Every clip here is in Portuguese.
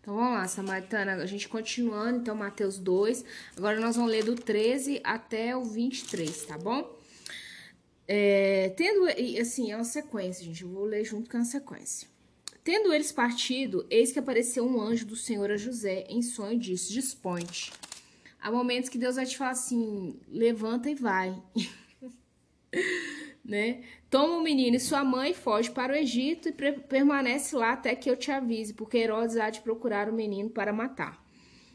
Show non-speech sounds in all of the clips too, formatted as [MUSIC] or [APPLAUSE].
Então vamos lá, Samaritana, a gente continuando, então Mateus 2. Agora nós vamos ler do 13 até o 23, tá bom? É, tendo, assim, é uma sequência, gente, eu vou ler junto com a sequência. Tendo eles partido, eis que apareceu um anjo do Senhor a José em sonho e disse: Dispõe-te. Há momentos que Deus vai te falar assim: levanta e vai. [LAUGHS] né? Toma o menino e sua mãe, foge para o Egito e permanece lá até que eu te avise, porque Herodes há de procurar o menino para matar.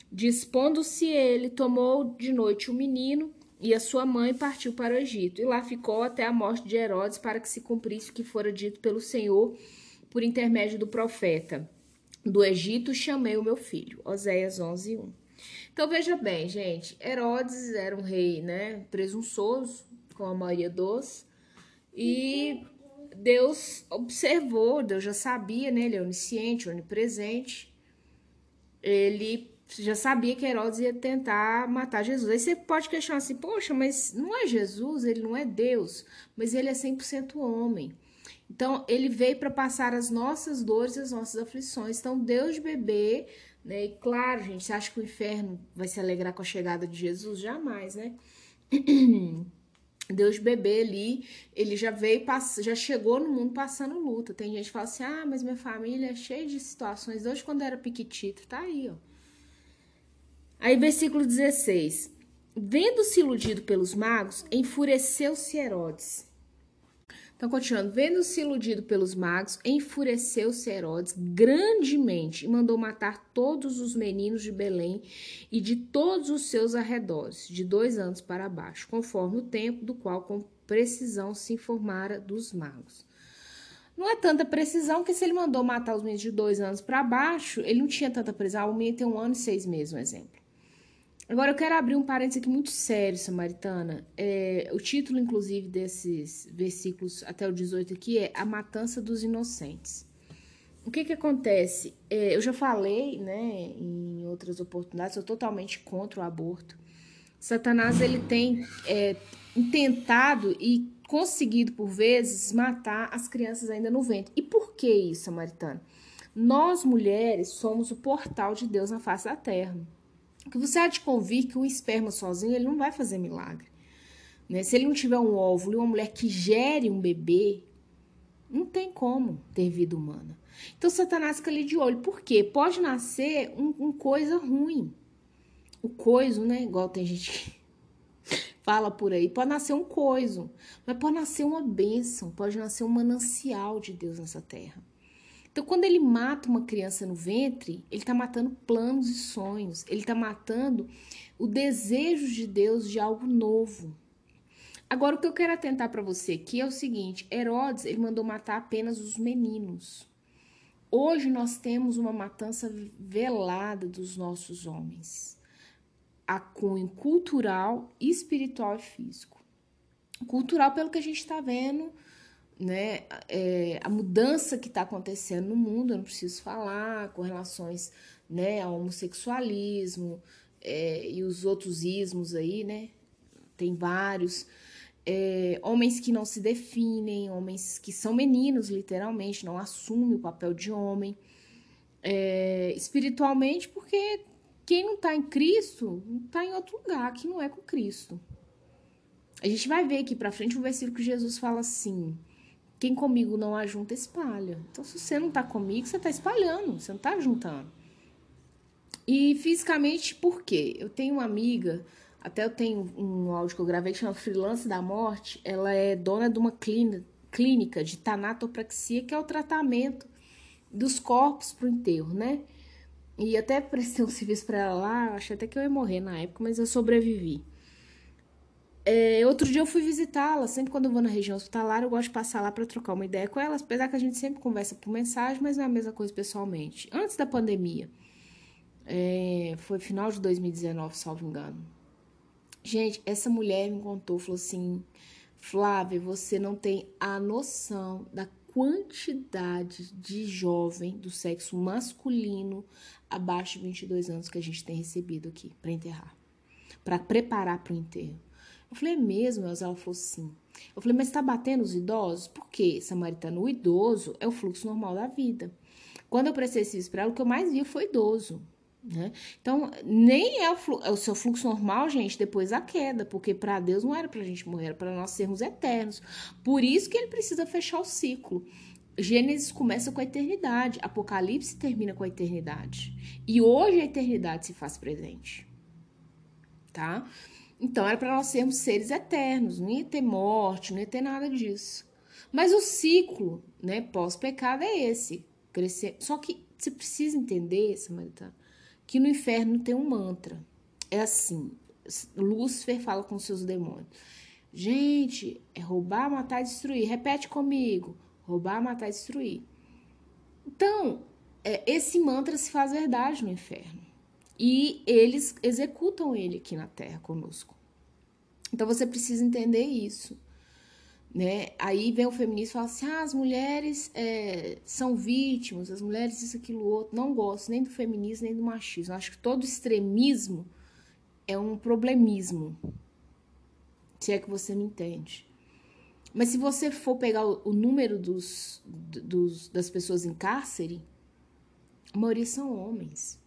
Dispondo-se ele, tomou de noite o menino e a sua mãe partiu para o Egito. E lá ficou até a morte de Herodes, para que se cumprisse o que fora dito pelo Senhor por intermédio do profeta. Do Egito chamei o meu filho. Oséias 11, 1. Então veja bem, gente, Herodes era um rei, né, presunçoso, com a maioria dos, e Deus observou, Deus já sabia, né? Ele é onisciente, onipresente. Ele já sabia que Herodes ia tentar matar Jesus. Aí você pode questionar assim: poxa, mas não é Jesus, ele não é Deus, mas ele é 100% homem. Então, ele veio para passar as nossas dores e as nossas aflições. Então, Deus de bebê, né? E claro, gente, você acha que o inferno vai se alegrar com a chegada de Jesus? Jamais, né? [CLEARS THROAT] Deus bebê ali, ele já veio, já chegou no mundo passando luta. Tem gente que fala assim: ah, mas minha família é cheia de situações, desde quando era piquitito, tá aí, ó. Aí, versículo 16: Vendo-se iludido pelos magos, enfureceu-se Herodes então, continuando, vendo-se iludido pelos magos, enfureceu-se Herodes grandemente e mandou matar todos os meninos de Belém e de todos os seus arredores, de dois anos para baixo, conforme o tempo do qual com precisão se informara dos magos. Não é tanta precisão que se ele mandou matar os meninos de dois anos para baixo, ele não tinha tanta precisão. O menino tem um ano e seis meses, um exemplo. Agora eu quero abrir um parênteses aqui muito sério, Samaritana. É, o título, inclusive, desses versículos até o 18 aqui é A Matança dos Inocentes. O que que acontece? É, eu já falei, né, em outras oportunidades, eu totalmente contra o aborto. Satanás, ele tem é, tentado e conseguido, por vezes, matar as crianças ainda no ventre. E por que isso, Samaritana? Nós, mulheres, somos o portal de Deus na face da terra que você há de convir que o esperma sozinho ele não vai fazer milagre. Né? Se ele não tiver um óvulo e uma mulher que gere um bebê, não tem como ter vida humana. Então Satanás fica ali de olho. Por quê? Pode nascer um, um coisa ruim. O coiso, né? Igual tem gente que [LAUGHS] fala por aí. Pode nascer um coiso. Mas pode nascer uma bênção. Pode nascer um manancial de Deus nessa terra. Então, quando ele mata uma criança no ventre, ele está matando planos e sonhos, ele está matando o desejo de Deus de algo novo. Agora, o que eu quero atentar para você aqui é o seguinte: Herodes ele mandou matar apenas os meninos. Hoje nós temos uma matança velada dos nossos homens, a cunho cultural, espiritual e físico. Cultural, pelo que a gente está vendo né, é, a mudança que está acontecendo no mundo, eu não preciso falar, com relações né, ao homossexualismo é, e os outros ismos aí, né? Tem vários. É, homens que não se definem, homens que são meninos, literalmente, não assumem o papel de homem. É, espiritualmente, porque quem não está em Cristo está em outro lugar, que não é com Cristo. A gente vai ver aqui para frente um versículo que Jesus fala assim: quem comigo não ajunta, espalha. Então, se você não tá comigo, você tá espalhando, você não tá juntando. E fisicamente, por quê? Eu tenho uma amiga, até eu tenho um áudio que eu gravei que chama Freelance da Morte. Ela é dona de uma clínica de tanatopraxia, que é o tratamento dos corpos pro enterro, né? E até prestei um [LAUGHS] serviço para ela lá, achei até que eu ia morrer na época, mas eu sobrevivi. É, outro dia eu fui visitá-la. Sempre quando eu vou na região hospitalar, eu gosto de passar lá para trocar uma ideia com ela, apesar que a gente sempre conversa por mensagem, mas não é a mesma coisa pessoalmente. Antes da pandemia, é, foi final de 2019, salvo engano. Gente, essa mulher me contou, falou assim: Flávia, você não tem a noção da quantidade de jovem do sexo masculino abaixo de 22 anos que a gente tem recebido aqui para enterrar, para preparar para o enterro. Eu falei, é mesmo? Ela falou sim. Eu falei, mas está batendo os idosos? Por quê, Samaritano? O idoso é o fluxo normal da vida. Quando eu prestei serviço para ela, o que eu mais via foi idoso. Né? Então, nem é o, é o, seu fluxo normal, gente, depois a queda, porque para Deus não era para a gente morrer, era para nós sermos eternos. Por isso que ele precisa fechar o ciclo. Gênesis começa com a eternidade, Apocalipse termina com a eternidade. E hoje a eternidade se faz presente. Tá? Então era para nós sermos seres eternos, não ia ter morte, não ia ter nada disso. Mas o ciclo, né, pós-pecado é esse, crescer. Só que você precisa entender, Samaritano, que no inferno tem um mantra. É assim, Lúcifer fala com seus demônios. Gente, é roubar, matar e destruir. Repete comigo. Roubar, matar e destruir. Então, é, esse mantra se faz verdade no inferno. E eles executam ele aqui na Terra conosco. Então você precisa entender isso. Né? Aí vem o feminismo e fala assim: ah, as mulheres é, são vítimas, as mulheres isso, aquilo, outro. Não gosto nem do feminismo nem do machismo. Acho que todo extremismo é um problemismo. Se é que você me entende. Mas se você for pegar o, o número dos, dos, das pessoas em cárcere, a maioria são homens.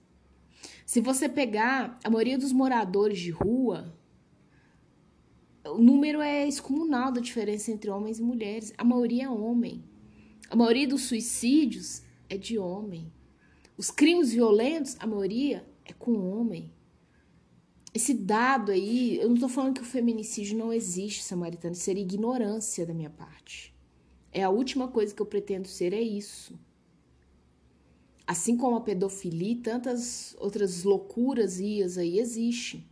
Se você pegar a maioria dos moradores de rua, o número é excomunal da diferença entre homens e mulheres. A maioria é homem. A maioria dos suicídios é de homem. Os crimes violentos, a maioria é com homem esse dado aí, eu não estou falando que o feminicídio não existe, Samaritano, seria ignorância da minha parte. É a última coisa que eu pretendo ser, é isso. Assim como a pedofilia e tantas outras loucuras ias aí existem.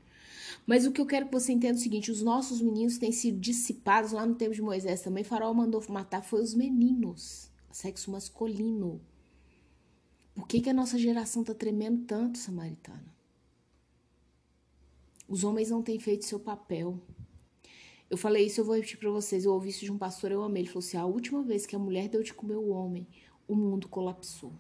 Mas o que eu quero que você entenda é o seguinte: os nossos meninos têm sido dissipados lá no tempo de Moisés também. Faraó mandou matar foi os meninos, sexo masculino. Por que, que a nossa geração está tremendo tanto, Samaritana? Os homens não têm feito seu papel. Eu falei isso, eu vou repetir para vocês. Eu ouvi isso de um pastor, eu amei. Ele falou assim: a última vez que a mulher deu de comer o homem, o mundo colapsou.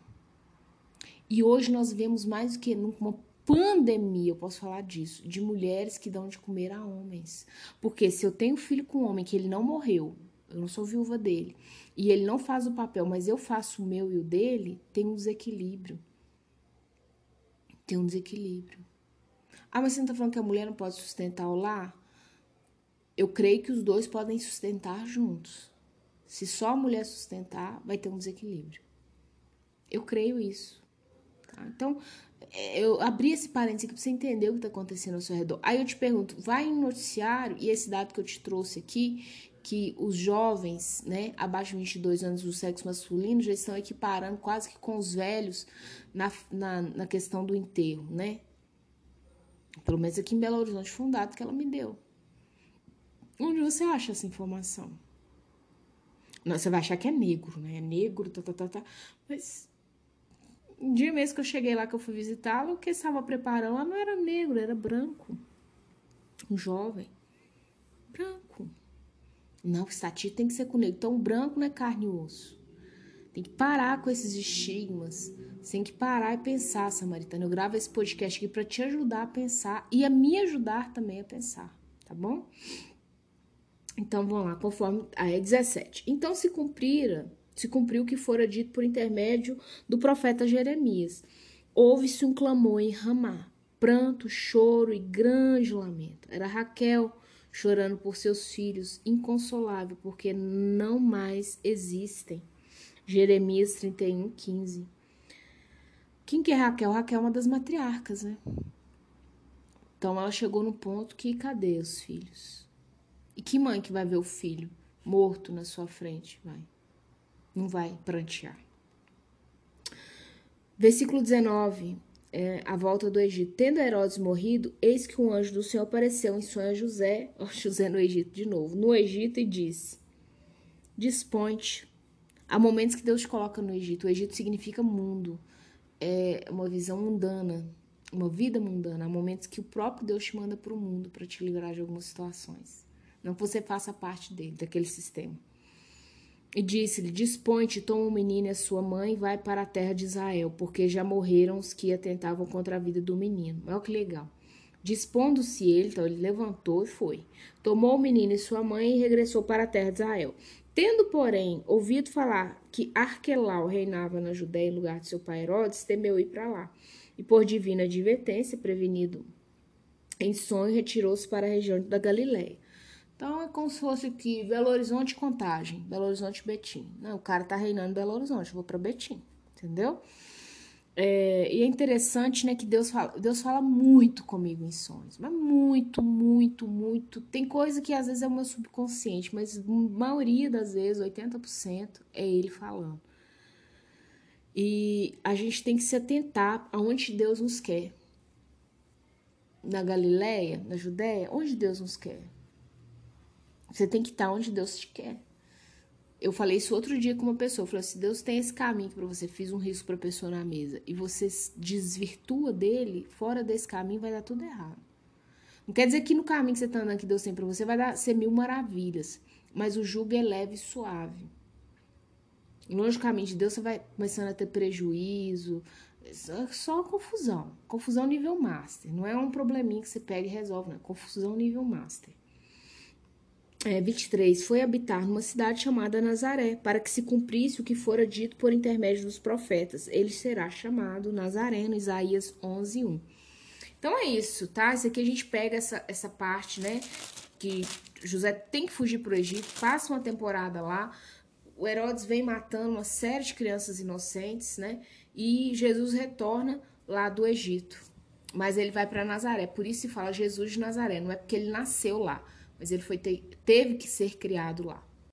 E hoje nós vemos mais do que numa pandemia, eu posso falar disso, de mulheres que dão de comer a homens. Porque se eu tenho filho com um homem que ele não morreu, eu não sou viúva dele, e ele não faz o papel, mas eu faço o meu e o dele, tem um desequilíbrio. Tem um desequilíbrio. Ah, mas você não está falando que a mulher não pode sustentar o lar? Eu creio que os dois podem sustentar juntos. Se só a mulher sustentar, vai ter um desequilíbrio. Eu creio isso. Tá? Então, é, eu abri esse parênteses aqui para você entender o que está acontecendo ao seu redor. Aí eu te pergunto, vai em noticiário, e esse dado que eu te trouxe aqui, que os jovens, né, abaixo de 22 anos do sexo masculino, já estão equiparando quase que com os velhos na, na, na questão do enterro, né? Pelo menos aqui em Belo Horizonte foi um dado que ela me deu. Onde você acha essa informação? Não, você vai achar que é negro, né? É negro, tá, tá, tá, tá. Mas um dia mesmo que eu cheguei lá, que eu fui visitá-lo, o que estava preparando lá não era negro, era branco. Um jovem. Branco. Não, estatia tem que ser com negro. Então, branco não é carne e osso. Tem que parar com esses estigmas você tem que parar e pensar, Samaritana. Eu gravo esse podcast aqui para te ajudar a pensar e a me ajudar também a pensar, tá bom? Então vamos lá, conforme. Ah, é 17. Então se cumprira, se cumpriu o que fora dito por intermédio do profeta Jeremias. Houve-se um clamor em Ramá, pranto, choro e grande lamento. Era Raquel chorando por seus filhos, inconsolável, porque não mais existem. Jeremias 31, 15. Quem que é Raquel? Raquel é uma das matriarcas, né? Então ela chegou no ponto que cadê os filhos? E que mãe que vai ver o filho morto na sua frente? Vai. Não vai prantear. Versículo 19. É, a volta do Egito. Tendo Herodes morrido, eis que um anjo do Senhor apareceu em sonho a José, ó, [LAUGHS] José no Egito de novo, no Egito e disse: Dispõe-te. Há momentos que Deus te coloca no Egito. O Egito significa mundo é uma visão mundana, uma vida mundana. Há momentos que o próprio Deus te manda para o mundo para te livrar de algumas situações. Não que você faça parte dele, daquele sistema. E disse-lhe: Dispõe-te, toma o menino e a sua mãe e vai para a terra de Israel, porque já morreram os que atentavam contra a vida do menino. Olha que legal. Dispondo-se ele, então ele levantou e foi. Tomou o menino e sua mãe e regressou para a terra de Israel. Tendo, porém, ouvido falar que Arquelau reinava na Judéia em lugar de seu pai Herodes, temeu ir para lá. E por divina advertência, prevenido em sonho, retirou-se para a região da Galiléia. Então é como se fosse aqui Belo Horizonte Contagem, Belo Horizonte Betim. Não, o cara tá reinando Belo Horizonte, eu vou para Betim, entendeu? É, e é interessante, né, que Deus fala, Deus fala muito comigo em sonhos, mas muito, muito, muito. Tem coisa que às vezes é o meu subconsciente, mas maioria das vezes, 80%, é ele falando. E a gente tem que se atentar aonde Deus nos quer. Na Galileia, na Judéia, onde Deus nos quer. Você tem que estar onde Deus te quer. Eu falei isso outro dia com uma pessoa. Eu falei: se Deus tem esse caminho para você, fiz um risco para pessoa na mesa e você desvirtua dele, fora desse caminho vai dar tudo errado. Não quer dizer que no caminho que você está andando que Deus tem para você vai dar ser mil maravilhas, mas o jugo é leve e suave. Longe do caminho de Deus você vai começando a ter prejuízo, só confusão. Confusão nível master. Não é um probleminha que você pega e resolve, não. Confusão nível master é, 23, foi habitar numa cidade chamada Nazaré, para que se cumprisse o que fora dito por intermédio dos profetas. Ele será chamado Nazareno, Isaías 11, 1. Então é isso, tá? Isso aqui a gente pega essa, essa parte, né? Que José tem que fugir para o Egito, passa uma temporada lá, o Herodes vem matando uma série de crianças inocentes, né? E Jesus retorna lá do Egito. Mas ele vai para Nazaré, por isso se fala Jesus de Nazaré, não é porque ele nasceu lá mas ele foi teve que ser criado lá.